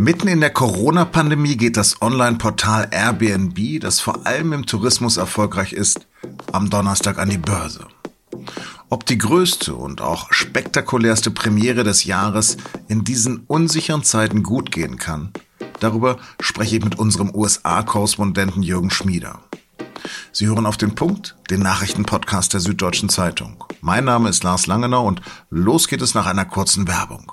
Mitten in der Corona-Pandemie geht das Online-Portal Airbnb, das vor allem im Tourismus erfolgreich ist, am Donnerstag an die Börse. Ob die größte und auch spektakulärste Premiere des Jahres in diesen unsicheren Zeiten gut gehen kann, darüber spreche ich mit unserem USA-Korrespondenten Jürgen Schmieder. Sie hören auf den Punkt, den Nachrichtenpodcast der Süddeutschen Zeitung. Mein Name ist Lars Langenau und los geht es nach einer kurzen Werbung.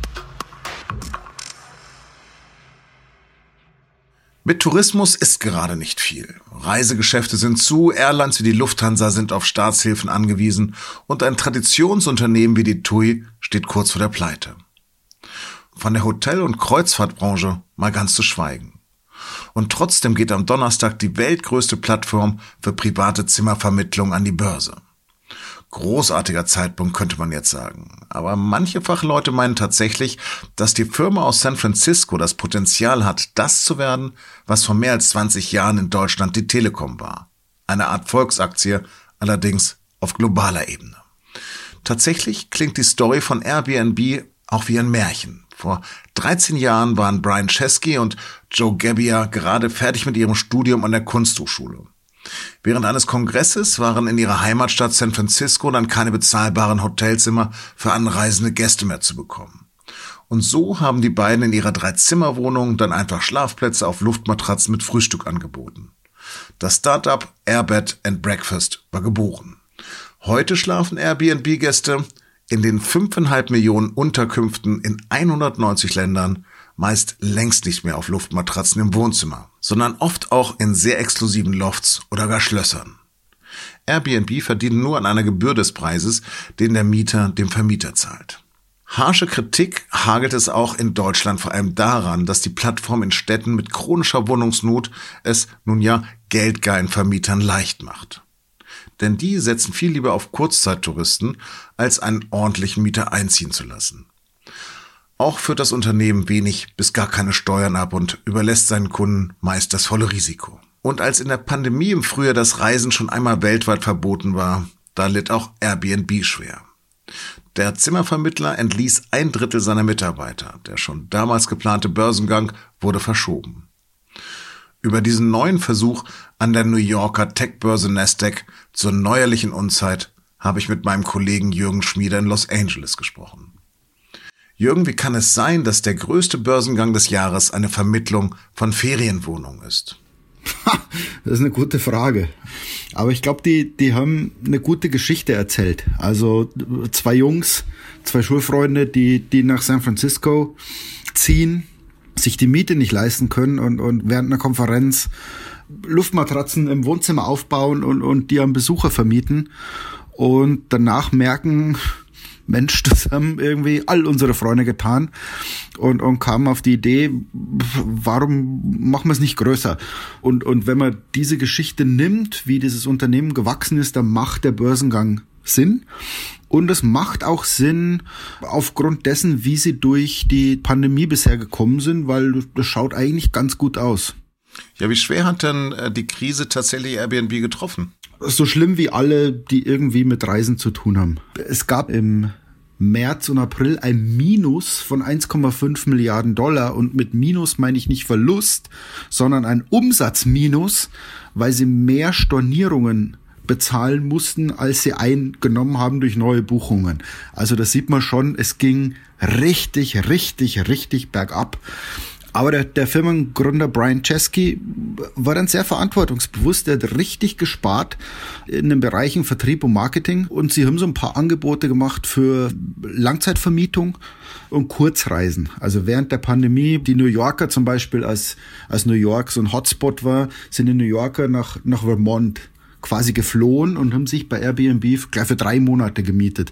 Mit Tourismus ist gerade nicht viel. Reisegeschäfte sind zu, Airlines wie die Lufthansa sind auf Staatshilfen angewiesen und ein Traditionsunternehmen wie die TUI steht kurz vor der Pleite. Von der Hotel- und Kreuzfahrtbranche mal ganz zu schweigen. Und trotzdem geht am Donnerstag die weltgrößte Plattform für private Zimmervermittlung an die Börse. Großartiger Zeitpunkt könnte man jetzt sagen. Aber manche Fachleute meinen tatsächlich, dass die Firma aus San Francisco das Potenzial hat, das zu werden, was vor mehr als 20 Jahren in Deutschland die Telekom war. Eine Art Volksaktie, allerdings auf globaler Ebene. Tatsächlich klingt die Story von Airbnb auch wie ein Märchen. Vor 13 Jahren waren Brian Chesky und Joe Gebbia gerade fertig mit ihrem Studium an der Kunsthochschule. Während eines Kongresses waren in ihrer Heimatstadt San Francisco dann keine bezahlbaren Hotelzimmer für anreisende Gäste mehr zu bekommen. Und so haben die beiden in ihrer Dreizimmerwohnung dann einfach Schlafplätze auf Luftmatratzen mit Frühstück angeboten. Das Startup Airbed and Breakfast war geboren. Heute schlafen Airbnb-Gäste in den fünfeinhalb Millionen Unterkünften in 190 Ländern meist längst nicht mehr auf Luftmatratzen im Wohnzimmer, sondern oft auch in sehr exklusiven Lofts oder gar Schlössern. Airbnb verdient nur an einer Gebühr des Preises, den der Mieter dem Vermieter zahlt. Harsche Kritik hagelt es auch in Deutschland vor allem daran, dass die Plattform in Städten mit chronischer Wohnungsnot es nun ja geldgeilen Vermietern leicht macht. Denn die setzen viel lieber auf Kurzzeittouristen, als einen ordentlichen Mieter einziehen zu lassen. Auch führt das Unternehmen wenig bis gar keine Steuern ab und überlässt seinen Kunden meist das volle Risiko. Und als in der Pandemie im Frühjahr das Reisen schon einmal weltweit verboten war, da litt auch Airbnb schwer. Der Zimmervermittler entließ ein Drittel seiner Mitarbeiter. Der schon damals geplante Börsengang wurde verschoben. Über diesen neuen Versuch an der New Yorker Tech-Börse Nasdaq zur neuerlichen Unzeit habe ich mit meinem Kollegen Jürgen Schmieder in Los Angeles gesprochen. Jürgen, wie kann es sein, dass der größte Börsengang des Jahres eine Vermittlung von Ferienwohnungen ist? Das ist eine gute Frage. Aber ich glaube, die, die haben eine gute Geschichte erzählt. Also zwei Jungs, zwei Schulfreunde, die, die nach San Francisco ziehen, sich die Miete nicht leisten können und, und während einer Konferenz Luftmatratzen im Wohnzimmer aufbauen und, und die an Besucher vermieten und danach merken, Mensch, das haben irgendwie all unsere Freunde getan und, und kamen auf die Idee, warum machen wir es nicht größer? Und, und wenn man diese Geschichte nimmt, wie dieses Unternehmen gewachsen ist, dann macht der Börsengang Sinn. Und es macht auch Sinn aufgrund dessen, wie sie durch die Pandemie bisher gekommen sind, weil das schaut eigentlich ganz gut aus. Ja, wie schwer hat denn äh, die Krise tatsächlich Airbnb getroffen? So schlimm wie alle, die irgendwie mit Reisen zu tun haben. Es gab im März und April ein Minus von 1,5 Milliarden Dollar. Und mit Minus meine ich nicht Verlust, sondern ein Umsatzminus, weil sie mehr Stornierungen bezahlen mussten, als sie eingenommen haben durch neue Buchungen. Also da sieht man schon, es ging richtig, richtig, richtig bergab. Aber der, der Firmengründer Brian Chesky war dann sehr verantwortungsbewusst. Er hat richtig gespart in den Bereichen Vertrieb und Marketing. Und sie haben so ein paar Angebote gemacht für Langzeitvermietung und Kurzreisen. Also während der Pandemie, die New Yorker zum Beispiel, als, als New York so ein Hotspot war, sind die New Yorker nach, nach Vermont quasi geflohen und haben sich bei Airbnb gleich für drei Monate gemietet.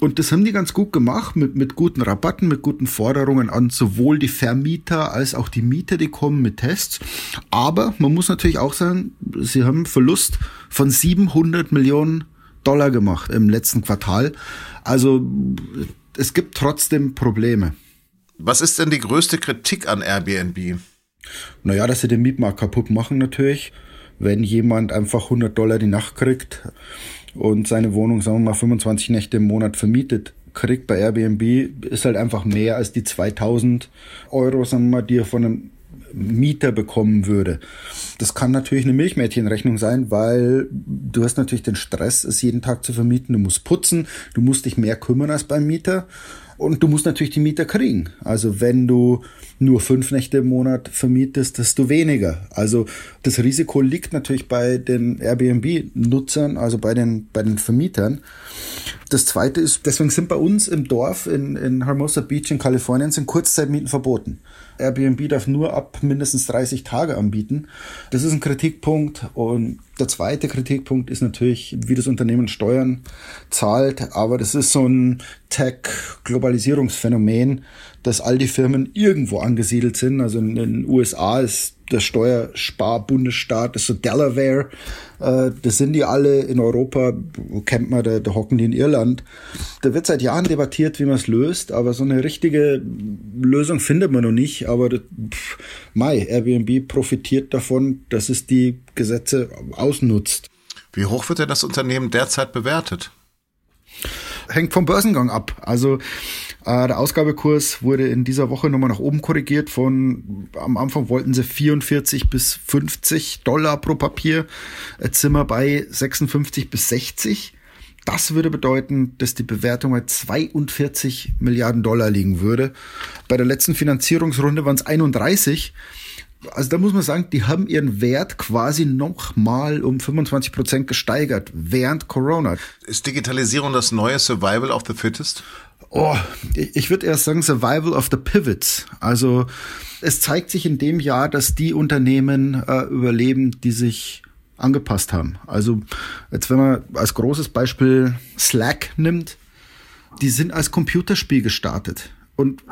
Und das haben die ganz gut gemacht, mit, mit guten Rabatten, mit guten Forderungen an sowohl die Vermieter als auch die Mieter, die kommen mit Tests. Aber man muss natürlich auch sagen, sie haben Verlust von 700 Millionen Dollar gemacht im letzten Quartal. Also es gibt trotzdem Probleme. Was ist denn die größte Kritik an Airbnb? Naja, dass sie den Mietmarkt kaputt machen natürlich. Wenn jemand einfach 100 Dollar die Nacht kriegt und seine Wohnung, sagen wir mal, 25 Nächte im Monat vermietet kriegt bei Airbnb, ist halt einfach mehr als die 2000 Euro, sagen wir mal, die er von einem Mieter bekommen würde. Das kann natürlich eine Milchmädchenrechnung sein, weil du hast natürlich den Stress, es jeden Tag zu vermieten. Du musst putzen, du musst dich mehr kümmern als beim Mieter. Und du musst natürlich die Mieter kriegen. Also wenn du nur fünf Nächte im Monat vermietest, desto weniger. Also das Risiko liegt natürlich bei den Airbnb-Nutzern, also bei den, bei den Vermietern. Das zweite ist, deswegen sind bei uns im Dorf in, in Hermosa Beach in Kalifornien sind Kurzzeitmieten verboten. Airbnb darf nur ab mindestens 30 Tage anbieten. Das ist ein Kritikpunkt. Und der zweite Kritikpunkt ist natürlich, wie das Unternehmen Steuern zahlt. Aber das ist so ein Tech-Globalisierungsphänomen, dass all die Firmen irgendwo angesiedelt sind. Also in den USA ist der Steuersparbundesstaat, das ist so Delaware. Äh, das sind die alle in Europa, kennt man, da, da hocken die in Irland. Da wird seit Jahren debattiert, wie man es löst, aber so eine richtige Lösung findet man noch nicht. Aber das, pff, Mai, Airbnb profitiert davon, dass es die Gesetze ausnutzt. Wie hoch wird denn das Unternehmen derzeit bewertet? Hängt vom Börsengang ab. Also äh, der Ausgabekurs wurde in dieser Woche nochmal nach oben korrigiert von, am Anfang wollten sie 44 bis 50 Dollar pro Papier. Jetzt sind wir bei 56 bis 60. Das würde bedeuten, dass die Bewertung bei 42 Milliarden Dollar liegen würde. Bei der letzten Finanzierungsrunde waren es 31 also da muss man sagen, die haben ihren Wert quasi nochmal um 25 Prozent gesteigert während Corona. Ist Digitalisierung das neue Survival of the Fittest? Oh, ich würde erst sagen Survival of the Pivots. Also es zeigt sich in dem Jahr, dass die Unternehmen äh, überleben, die sich angepasst haben. Also jetzt wenn man als großes Beispiel Slack nimmt, die sind als Computerspiel gestartet und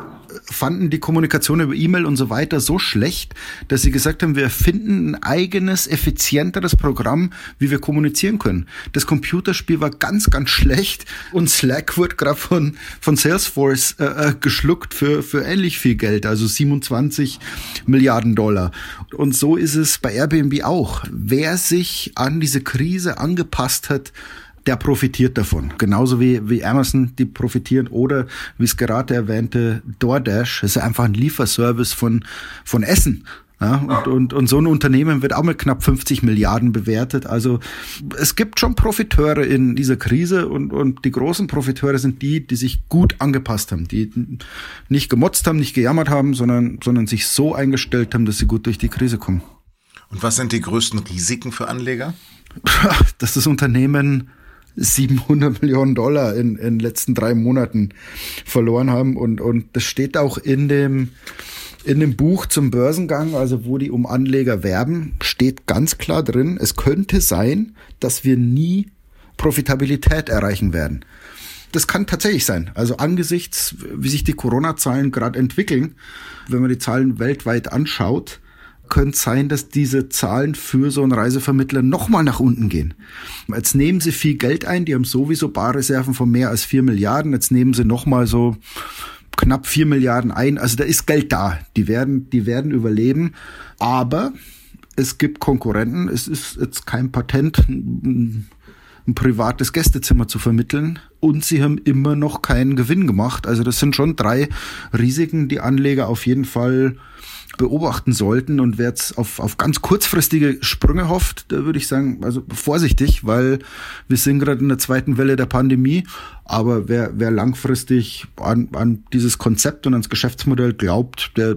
fanden die Kommunikation über E-Mail und so weiter so schlecht, dass sie gesagt haben, wir erfinden ein eigenes, effizienteres Programm, wie wir kommunizieren können. Das Computerspiel war ganz, ganz schlecht und Slack wurde gerade von, von Salesforce äh, äh geschluckt für, für ähnlich viel Geld, also 27 Milliarden Dollar. Und so ist es bei Airbnb auch. Wer sich an diese Krise angepasst hat, der profitiert davon. Genauso wie, wie Amazon, die profitieren oder wie es gerade erwähnte DoorDash, das ist einfach ein Lieferservice von, von Essen. Ja, und, und, und so ein Unternehmen wird auch mit knapp 50 Milliarden bewertet. Also es gibt schon Profiteure in dieser Krise und, und die großen Profiteure sind die, die sich gut angepasst haben, die nicht gemotzt haben, nicht gejammert haben, sondern, sondern sich so eingestellt haben, dass sie gut durch die Krise kommen. Und was sind die größten Risiken für Anleger? Dass das Unternehmen 700 Millionen Dollar in, in den letzten drei Monaten verloren haben. Und, und das steht auch in dem, in dem Buch zum Börsengang, also wo die um Anleger werben, steht ganz klar drin, es könnte sein, dass wir nie Profitabilität erreichen werden. Das kann tatsächlich sein. Also angesichts, wie sich die Corona-Zahlen gerade entwickeln, wenn man die Zahlen weltweit anschaut, könnte sein, dass diese Zahlen für so einen Reisevermittler nochmal nach unten gehen. Jetzt nehmen sie viel Geld ein, die haben sowieso Barreserven von mehr als vier Milliarden, jetzt nehmen sie nochmal so knapp vier Milliarden ein. Also da ist Geld da. Die werden, die werden überleben. Aber es gibt Konkurrenten. Es ist jetzt kein Patent, ein, ein privates Gästezimmer zu vermitteln. Und sie haben immer noch keinen Gewinn gemacht. Also das sind schon drei Risiken, die Anleger auf jeden Fall beobachten sollten und wer jetzt auf, auf ganz kurzfristige Sprünge hofft, da würde ich sagen, also vorsichtig, weil wir sind gerade in der zweiten Welle der Pandemie. Aber wer, wer langfristig an, an dieses Konzept und ans Geschäftsmodell glaubt, der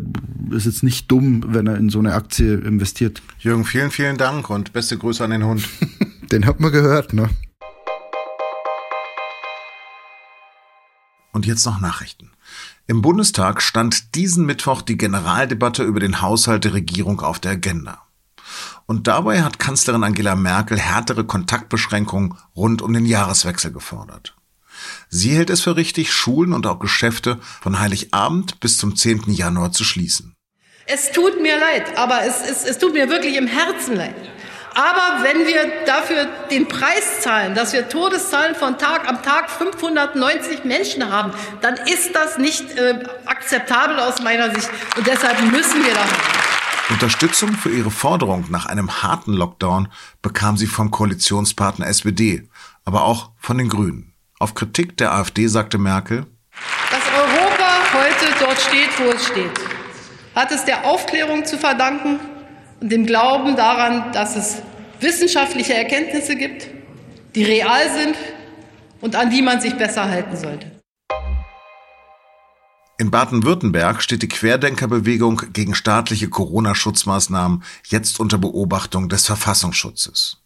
ist jetzt nicht dumm, wenn er in so eine Aktie investiert. Jürgen, vielen, vielen Dank und beste Grüße an den Hund. den hat man gehört, ne? Und jetzt noch Nachrichten. Im Bundestag stand diesen Mittwoch die Generaldebatte über den Haushalt der Regierung auf der Agenda. Und dabei hat Kanzlerin Angela Merkel härtere Kontaktbeschränkungen rund um den Jahreswechsel gefordert. Sie hält es für richtig, Schulen und auch Geschäfte von Heiligabend bis zum 10. Januar zu schließen. Es tut mir leid, aber es, es, es tut mir wirklich im Herzen leid. Aber wenn wir dafür den Preis zahlen, dass wir Todeszahlen von Tag am Tag 590 Menschen haben, dann ist das nicht äh, akzeptabel aus meiner Sicht. Und deshalb müssen wir da Unterstützung für ihre Forderung nach einem harten Lockdown bekam sie vom Koalitionspartner SPD, aber auch von den Grünen. Auf Kritik der AfD sagte Merkel, dass Europa heute dort steht, wo es steht, hat es der Aufklärung zu verdanken und dem Glauben daran, dass es wissenschaftliche Erkenntnisse gibt, die real sind und an die man sich besser halten sollte. In Baden-Württemberg steht die Querdenkerbewegung gegen staatliche Corona-Schutzmaßnahmen jetzt unter Beobachtung des Verfassungsschutzes.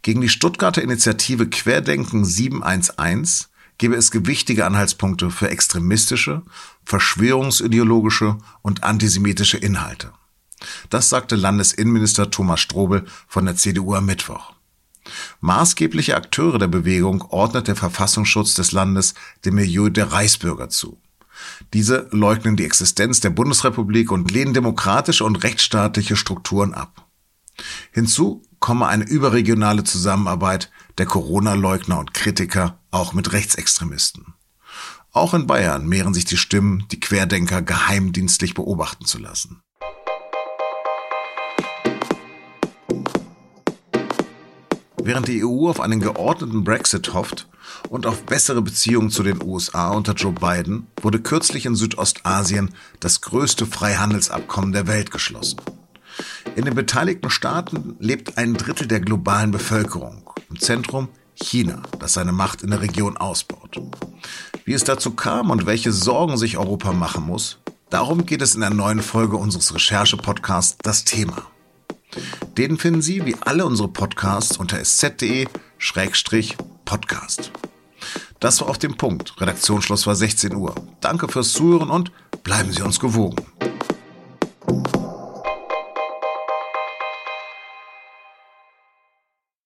Gegen die Stuttgarter Initiative Querdenken 711 gebe es gewichtige Anhaltspunkte für extremistische, verschwörungsideologische und antisemitische Inhalte. Das sagte Landesinnenminister Thomas Strobel von der CDU am Mittwoch. Maßgebliche Akteure der Bewegung ordnet der Verfassungsschutz des Landes dem Milieu der Reichsbürger zu. Diese leugnen die Existenz der Bundesrepublik und lehnen demokratische und rechtsstaatliche Strukturen ab. Hinzu komme eine überregionale Zusammenarbeit der Corona-Leugner und Kritiker auch mit Rechtsextremisten. Auch in Bayern mehren sich die Stimmen, die Querdenker geheimdienstlich beobachten zu lassen. Während die EU auf einen geordneten Brexit hofft und auf bessere Beziehungen zu den USA unter Joe Biden, wurde kürzlich in Südostasien das größte Freihandelsabkommen der Welt geschlossen. In den beteiligten Staaten lebt ein Drittel der globalen Bevölkerung. Im Zentrum China, das seine Macht in der Region ausbaut. Wie es dazu kam und welche Sorgen sich Europa machen muss, darum geht es in der neuen Folge unseres Recherche-Podcasts Das Thema. Den finden Sie wie alle unsere Podcasts unter sz.de-podcast. Das war auf dem Punkt. Redaktionsschluss war 16 Uhr. Danke fürs Zuhören und bleiben Sie uns gewogen.